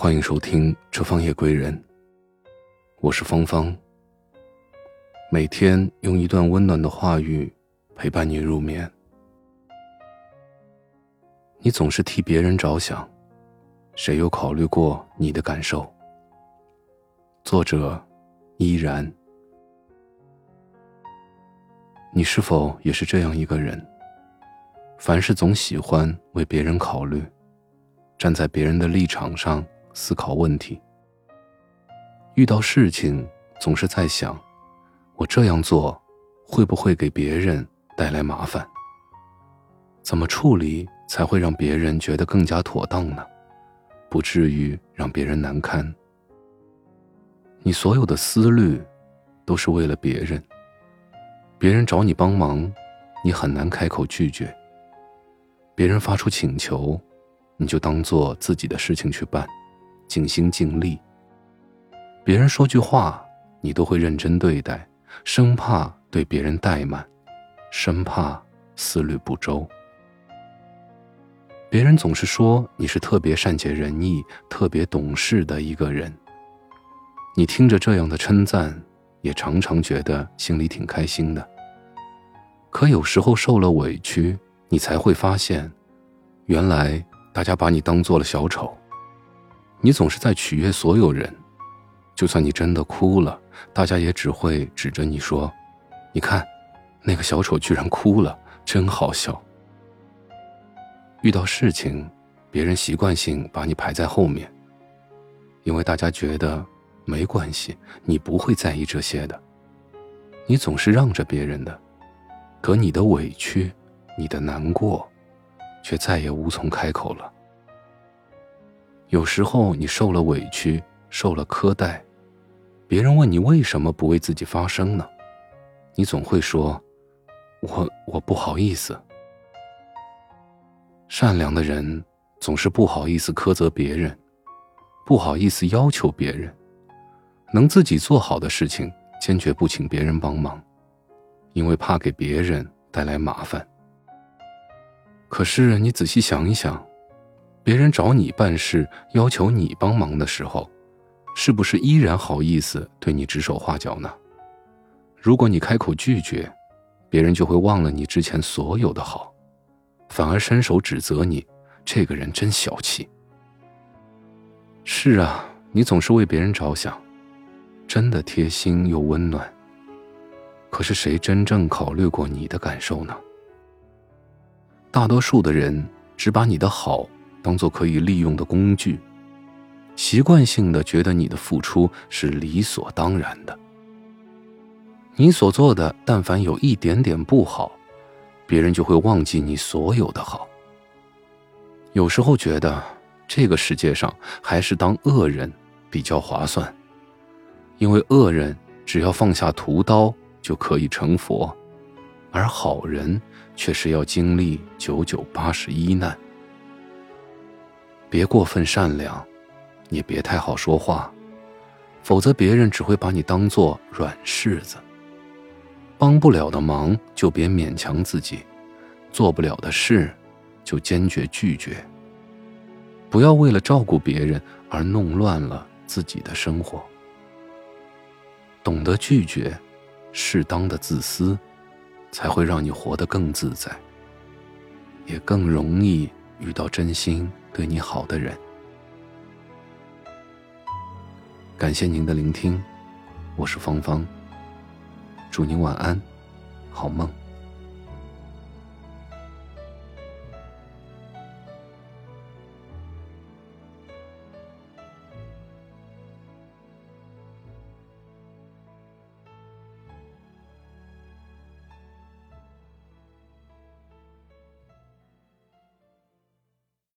欢迎收听《这方夜归人》，我是芳芳。每天用一段温暖的话语陪伴你入眠。你总是替别人着想，谁又考虑过你的感受？作者：依然。你是否也是这样一个人？凡事总喜欢为别人考虑，站在别人的立场上。思考问题，遇到事情总是在想：我这样做会不会给别人带来麻烦？怎么处理才会让别人觉得更加妥当呢？不至于让别人难堪。你所有的思虑都是为了别人。别人找你帮忙，你很难开口拒绝。别人发出请求，你就当做自己的事情去办。尽心尽力。别人说句话，你都会认真对待，生怕对别人怠慢，生怕思虑不周。别人总是说你是特别善解人意、特别懂事的一个人。你听着这样的称赞，也常常觉得心里挺开心的。可有时候受了委屈，你才会发现，原来大家把你当做了小丑。你总是在取悦所有人，就算你真的哭了，大家也只会指着你说：“你看，那个小丑居然哭了，真好笑。”遇到事情，别人习惯性把你排在后面，因为大家觉得没关系，你不会在意这些的。你总是让着别人的，可你的委屈、你的难过，却再也无从开口了。有时候你受了委屈，受了苛待，别人问你为什么不为自己发声呢？你总会说：“我我不好意思。”善良的人总是不好意思苛责别人，不好意思要求别人，能自己做好的事情，坚决不请别人帮忙，因为怕给别人带来麻烦。可是你仔细想一想。别人找你办事，要求你帮忙的时候，是不是依然好意思对你指手画脚呢？如果你开口拒绝，别人就会忘了你之前所有的好，反而伸手指责你，这个人真小气。是啊，你总是为别人着想，真的贴心又温暖。可是谁真正考虑过你的感受呢？大多数的人只把你的好。当做可以利用的工具，习惯性的觉得你的付出是理所当然的。你所做的，但凡有一点点不好，别人就会忘记你所有的好。有时候觉得这个世界上还是当恶人比较划算，因为恶人只要放下屠刀就可以成佛，而好人却是要经历九九八十一难。别过分善良，也别太好说话，否则别人只会把你当做软柿子。帮不了的忙就别勉强自己，做不了的事就坚决拒绝。不要为了照顾别人而弄乱了自己的生活。懂得拒绝，适当的自私，才会让你活得更自在，也更容易遇到真心。对你好的人，感谢您的聆听，我是芳芳，祝您晚安，好梦。